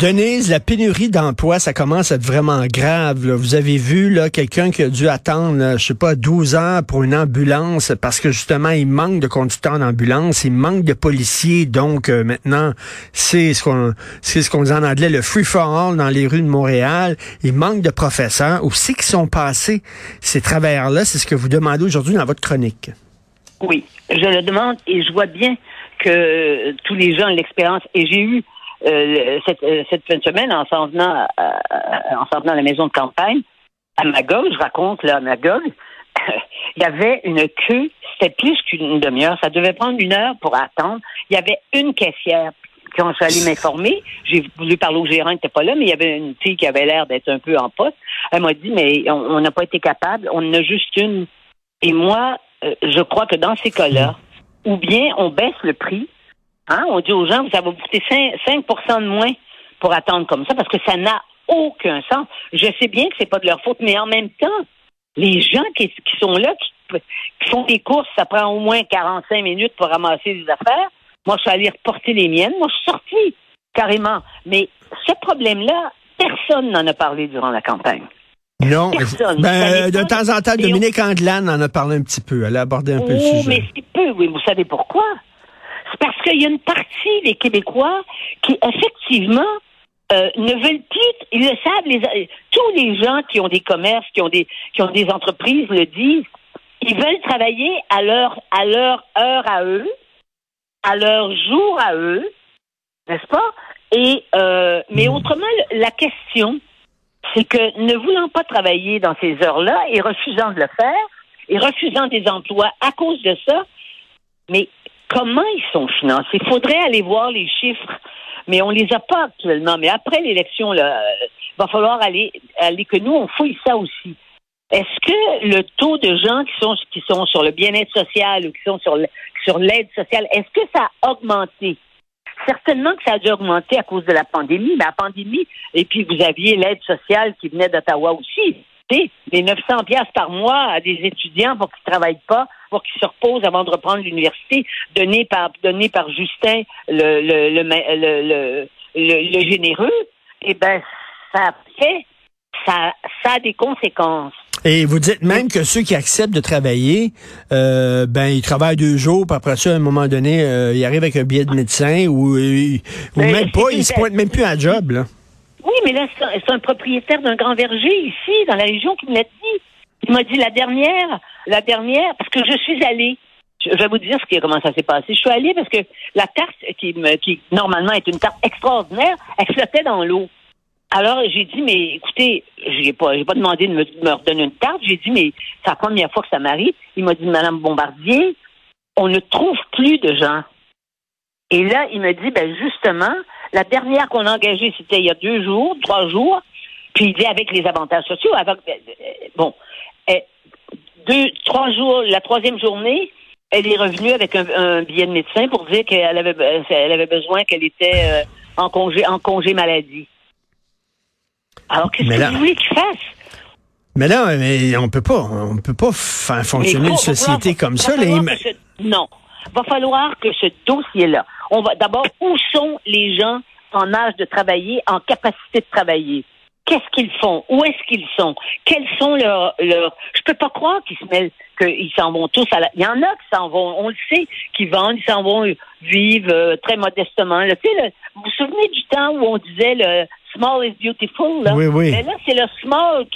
Denise, la pénurie d'emploi, ça commence à être vraiment grave. Vous avez vu là quelqu'un qui a dû attendre, je sais pas, 12 heures pour une ambulance parce que justement il manque de conducteurs d'ambulance, il manque de policiers. Donc euh, maintenant, c'est ce qu'on c'est ce qu'on dit en anglais le free for all dans les rues de Montréal. Il manque de professeurs. Où c'est sont passés ces travailleurs-là C'est ce que vous demandez aujourd'hui dans votre chronique. Oui, je le demande et je vois bien que tous les gens l'expérience et j'ai eu euh, cette, euh, cette, fin de semaine, en s'en venant, euh, venant à la maison de campagne, à Magog, je raconte là à Magog, il y avait une queue, c'était plus qu'une demi-heure, ça devait prendre une heure pour attendre. Il y avait une caissière quand je suis allée m'informer, j'ai voulu parler au gérant, il n'était pas là, mais il y avait une fille qui avait l'air d'être un peu en poste. Elle m'a dit, mais on n'a pas été capable, on en a juste une. Et moi, je crois que dans ces cas-là, ou bien on baisse le prix, Hein? On dit aux gens, ça va vous coûter 5%, de moins pour attendre comme ça, parce que ça n'a aucun sens. Je sais bien que c'est pas de leur faute, mais en même temps, les gens qui, sont là, qui, font des courses, ça prend au moins 45 minutes pour ramasser des affaires. Moi, je suis allée reporter les miennes. Moi, je suis sortie, carrément. Mais ce problème-là, personne n'en a parlé durant la campagne. Non, ben, de temps en temps, Dominique Anglade en a parlé un petit peu. Elle a abordé un peu le oh, sujet. mais c'est peu, oui. Vous savez pourquoi? Parce qu'il y a une partie des Québécois qui, effectivement, euh, ne veulent plus, ils le savent, les, tous les gens qui ont des commerces, qui ont des, qui ont des entreprises le disent, ils veulent travailler à leur, à leur heure à eux, à leur jour à eux, n'est-ce pas? Et, euh, mais hmm. autrement, la question, c'est que ne voulant pas travailler dans ces heures-là et refusant de le faire, et refusant des emplois à cause de ça, mais comment ils sont financés? Il faudrait aller voir les chiffres, mais on les a pas actuellement. Mais après l'élection, il va falloir aller, aller que nous, on fouille ça aussi. Est-ce que le taux de gens qui sont, qui sont sur le bien-être social ou qui sont sur, sur l'aide sociale, est-ce que ça a augmenté? Certainement que ça a dû augmenter à cause de la pandémie, mais la pandémie, et puis vous aviez l'aide sociale qui venait d'Ottawa aussi. Les 900 pièces par mois à des étudiants pour qu'ils ne travaillent pas, pour qu'ils se reposent avant de reprendre l'université, donné par donné par Justin le le le, le, généreux, eh ben ça fait ça ça a des conséquences. Et vous dites même que ceux qui acceptent de travailler, euh, ben ils travaillent deux jours, puis après ça, à un moment donné, euh, ils arrivent avec un billet de médecin ou, euh, ou ben, même pas, ils se pointent même plus à job. Là. Oui, mais là, c'est un propriétaire d'un grand verger ici, dans la région, qui me l'a dit. Il m'a dit la dernière, la dernière, parce que je suis allée. Je vais vous dire ce qui, comment ça s'est passé. Je suis allée parce que la tarte, qui, me, qui normalement est une tarte extraordinaire, elle flottait dans l'eau. Alors, j'ai dit, mais écoutez, j'ai pas, pas demandé de me, redonner une tarte. J'ai dit, mais c'est la première fois que ça m'arrive. Il m'a dit, Madame Bombardier, on ne trouve plus de gens. Et là, il me dit, ben justement, la dernière qu'on a engagée, c'était il y a deux jours, trois jours. Puis il dit avec les avantages sociaux, avec, euh, bon, euh, deux, trois jours, la troisième journée, elle est revenue avec un, billet de médecin pour dire qu'elle avait, elle avait besoin qu'elle était euh, en congé, en congé maladie. Alors qu'est-ce que vous voulez qu'il fasse? Mais là, mais on peut pas, on peut pas faire fonctionner une société comme ça. Les... non, va falloir que ce dossier-là, on va d'abord où sont les gens en âge de travailler, en capacité de travailler? Qu'est-ce qu'ils font? Où est-ce qu'ils sont? Quels sont leurs, leurs... Je peux pas croire qu'ils se mêlent, qu'ils s'en vont tous à la... Il y en a qui s'en vont, on le sait, qui vendent, ils s'en vont vivre euh, très modestement. Là, tu sais, vous vous souvenez du temps où on disait le small is beautiful, là? Oui, oui. Mais là, c'est le small,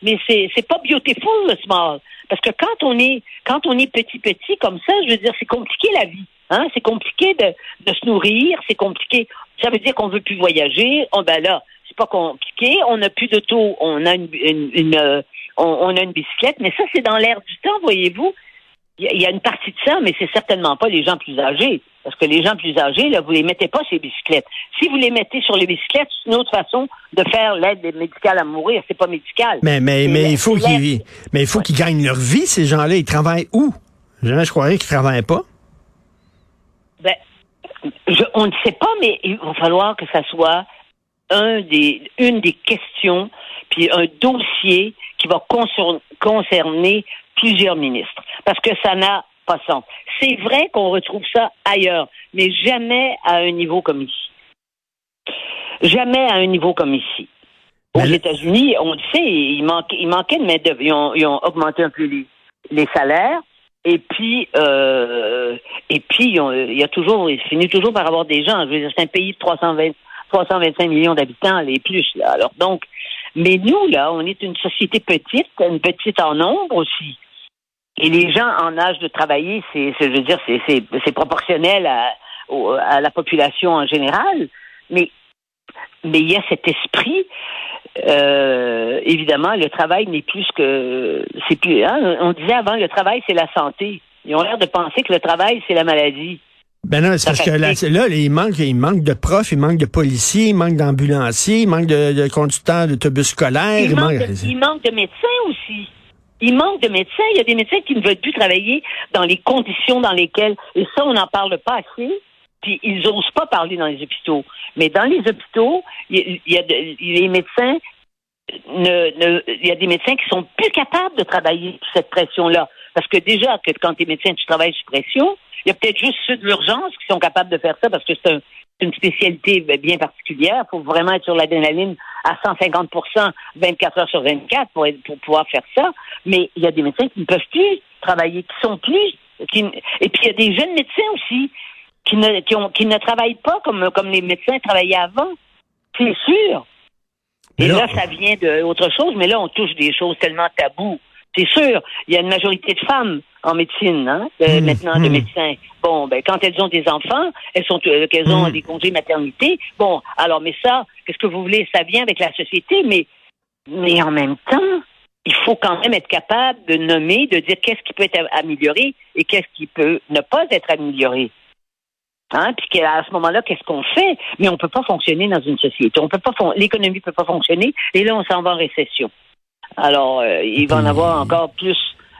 mais c'est, c'est pas beautiful, le small. Parce que quand on est, quand on est petit, petit comme ça, je veux dire, c'est compliqué la vie. Hein? C'est compliqué de, de se nourrir, c'est compliqué. Ça veut dire qu'on veut plus voyager. Oh, ben là, c'est pas compliqué. On n'a plus d'auto, on a une, une, euh, on, a une bicyclette, mais ça, c'est dans l'air du temps, voyez-vous. Il y, a une partie de ça, mais c'est certainement pas les gens plus âgés. Parce que les gens plus âgés, là, vous les mettez pas sur les bicyclettes. Si vous les mettez sur les bicyclettes, c'est une autre façon de faire l'aide médicale à mourir. C'est pas médical. Mais, mais, mais, il faut qu'ils, mais il faut qu'ils gagnent leur vie, ces gens-là. Ils travaillent où? je croirais qu'ils travaillent pas. Ben, Je, on ne sait pas, mais il va falloir que ça soit un des, une des questions, puis un dossier qui va concerner plusieurs ministres. Parce que ça n'a pas sens. C'est vrai qu'on retrouve ça ailleurs, mais jamais à un niveau comme ici. Jamais à un niveau comme ici. Aux États-Unis, on le sait, il, manquait, il manquait de main-d'œuvre. Ils ont, ils ont, augmenté un peu les, les salaires. Et puis, euh, et puis, il y a toujours, il finit toujours par avoir des gens. Je veux dire, c'est un pays de 320, 325 millions d'habitants, les plus. Là. Alors donc, mais nous là, on est une société petite, une petite en nombre aussi. Et les gens en âge de travailler, c'est, je veux dire, c'est proportionnel à, la population en général. Mais mais il y a cet esprit. Euh, évidemment, le travail n'est plus que c'est plus. Hein, on disait avant, le travail c'est la santé. Ils ont l'air de penser que le travail c'est la maladie. Ben non, c'est parce que là, là, il manque, il manque de profs, il manque de policiers, il manque d'ambulanciers, il manque de, conducteurs d'autobus scolaires. Il, manque de, il manque de médecins aussi. Il manque de médecins. Il y a des médecins qui ne veulent plus travailler dans les conditions dans lesquelles, et ça, on n'en parle pas assez, puis ils n'osent pas parler dans les hôpitaux. Mais dans les hôpitaux, il y, a les médecins ne, il y a des médecins qui sont plus capables de travailler sous cette pression-là. Parce que déjà, que quand tu es médecin, tu travailles sous pression, il y a peut-être juste ceux de l'urgence qui sont capables de faire ça parce que c'est une spécialité bien particulière. Il faut vraiment être sur l'adrénaline à 150% 24 heures sur 24 pour, pour pouvoir faire ça. Mais il y a des médecins qui ne peuvent plus travailler, qui sont plus. Qui, et puis il y a des jeunes médecins aussi qui ne, qui, ont, qui ne travaillent pas comme, comme les médecins travaillaient avant. C'est sûr. Et là, ça vient d'autre chose, mais là, on touche des choses tellement taboues. C'est sûr, il y a une majorité de femmes en médecine, hein, euh, hmm. maintenant, de hmm. médecins. Bon, ben, quand elles ont des enfants, elles sont, euh, qu'elles ont hmm. des congés maternité. Bon, alors, mais ça, qu'est-ce que vous voulez? Ça vient avec la société, mais, mais en même temps, il faut quand même être capable de nommer, de dire qu'est-ce qui peut être amélioré et qu'est-ce qui peut ne pas être amélioré. Hein, puis à ce moment-là, qu'est-ce qu'on fait? Mais on peut pas fonctionner dans une société. On peut pas, l'économie peut pas fonctionner. Et là, on s'en va en récession. Alors, euh, il va en avoir encore plus.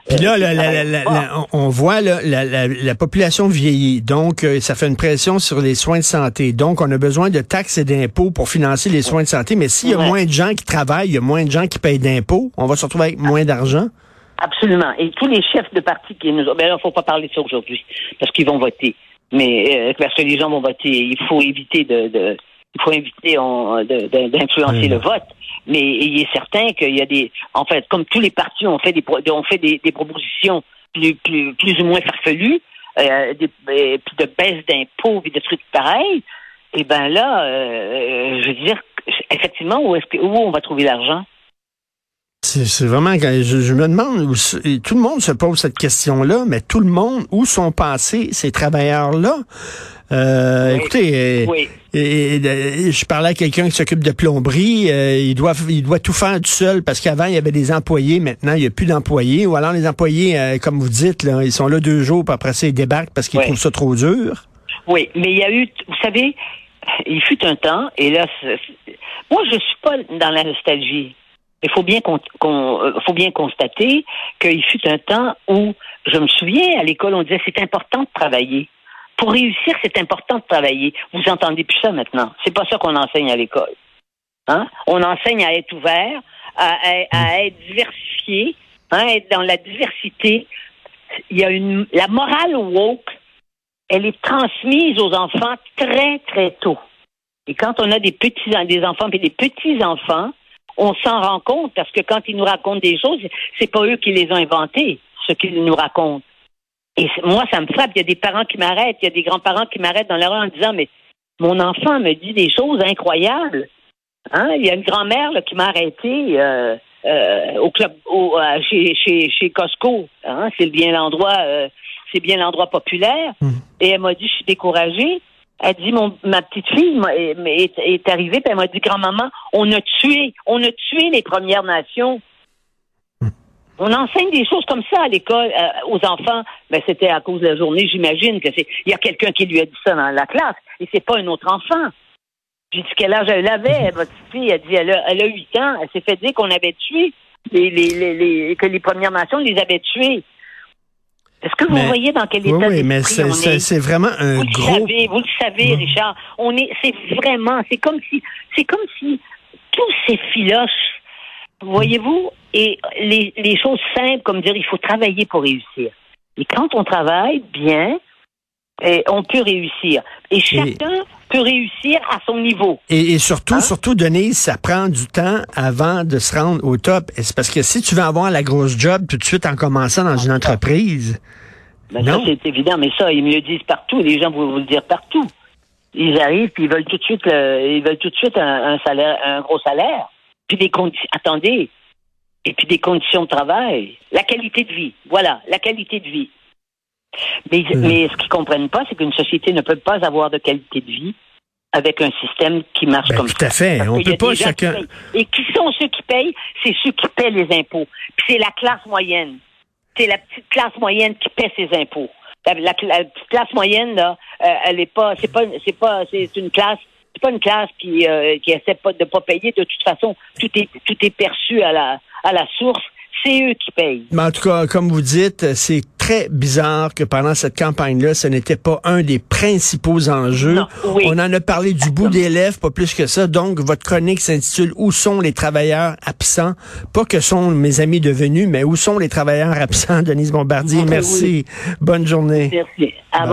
Puis là, euh, on voit la, population vieillit, donc euh, ça fait une pression sur les soins de santé. Donc, on a besoin de taxes et d'impôts pour financer les soins de santé. Mais s'il y a moins de gens qui travaillent, il y a moins de gens qui payent d'impôts, on va se retrouver avec moins d'argent? Absolument. Et tous les chefs de parti qui nous... Ben là, faut pas parler de ça aujourd'hui, parce qu'ils vont voter mais euh, parce que les gens vont voter, il faut éviter de, de il faut éviter d'influencer le vote. Mais il est certain qu'il y a des, en fait, comme tous les partis ont fait des, ont fait des, propositions plus, plus, plus ou moins farfelues, euh, des, puis de baisse d'impôts et de trucs pareils. Et eh ben là, euh, je veux dire, effectivement, où est-ce que où on va trouver l'argent? C'est vraiment, je, me demande, tout le monde se pose cette question-là, mais tout le monde, où sont passés ces travailleurs-là? Euh, écoutez, euh, je parlais à quelqu'un qui s'occupe de plomberie, euh, il doit il doit tout faire tout seul parce qu'avant il y avait des employés, maintenant il n'y a plus d'employés. Ou alors les employés, comme vous dites, là, ils sont là deux jours, puis après ça ils débarquent parce qu'ils trouvent ça trop dur. Oui, mais il y a eu, vous savez, il fut un temps, et là, moi je suis pas dans la nostalgie. Il faut bien, euh, faut bien constater qu'il fut un temps où, je me souviens, à l'école, on disait c'est important de travailler. Pour réussir, c'est important de travailler. Vous entendez plus ça maintenant. C'est pas ça qu'on enseigne à l'école. Hein? On enseigne à être ouvert, à, être diversifié, hein, être dans la diversité. Il y a une la morale woke, elle est transmise aux enfants très très tôt. Et quand on a des petits des enfants et des petits enfants, on s'en rend compte parce que quand ils nous racontent des choses, c'est pas eux qui les ont inventées, ce qu'ils nous racontent. Et moi, ça me frappe. Il y a des parents qui m'arrêtent, il y a des grands-parents qui m'arrêtent dans leur rue en disant, mais mon enfant me dit des choses incroyables. Hein? Il y a une grand-mère qui m'a arrêté euh, euh, au club, au, euh, chez, chez, chez Costco. Hein? C'est bien l'endroit, c'est bien l'endroit populaire. Mmh. Et elle m'a dit, je suis découragée. Elle dit, mon, ma petite fille est, est, arrivée, puis elle m'a dit, grand-maman, on a tué, on a tué les Premières Nations. On enseigne des choses comme ça à l'école euh, aux enfants. Ben, c'était à cause de la journée, j'imagine que c'est. Il y a quelqu'un qui lui a dit ça dans la classe, et c'est pas un autre enfant. J'ai dit quel âge elle avait, votre fille? Elle dit elle a, elle a 8 ans. Elle s'est fait dire qu'on avait tué les, les, les, que les Premières Nations les avaient tués. Est-ce que vous Mais- voyez dans quel Oui, état oui, mais d'esprit c'est- vraiment un Vous le gros... savez, vous le savez, Richard. On est, c'est vraiment, c'est comme si, c'est comme si tous ces filoches, voyez-vous, et les, les choses simples, comme dire, il faut travailler pour réussir. Et quand on travaille bien, eh, on peut réussir. Et chacun peut réussir à son niveau. Et, et surtout, Hein? surtout, Denise, ça prend du temps avant de se rendre au top. C'est parce que si tu veux avoir la grosse job tout de suite en commençant dans une entreprise, Ben, Non. c'est évident, mais ça, ils me le disent partout. Les gens vont vous le dire partout. Ils arrivent, puis ils veulent tout de suite, le- ils veulent tout de suite un, un salaire, un gros salaire. Puis des conditions, attendez. Et puis des conditions de travail. La qualité de vie. Voilà, la qualité de vie. Mais, Mhm. mais ce qu'ils comprennent pas, c'est qu'une société ne peut pas avoir de qualité de vie avec un système qui marche Ben, comme tout ça. à fait. Parce On peut pas chacun- qui. Et qui sont ceux qui payent? C'est ceux qui paient les impôts. Puis c'est la classe moyenne. C'est la petite classe moyenne qui paie ses impôts. La, la- la petite classe moyenne, là, euh, elle est pas, c'est pas, c'est pas, c'est une classe, c'est pas une classe qui, euh, qui essaie pas de pas payer. De toute façon, tout est, tout est perçu à la, à la source. C'est eux qui payent. Mais en tout cas, comme vous dites, c'est très bizarre que pendant cette campagne-là, ce n'était pas un des principaux enjeux. Non, oui. On en a parlé du bout des lèvres, pas plus que ça. Donc, votre chronique s'intitule Où sont les travailleurs absents? Pas que sont mes amis devenus, mais où sont les travailleurs absents? Denise Bombardier, Oui. merci. Bonne journée. Merci. À.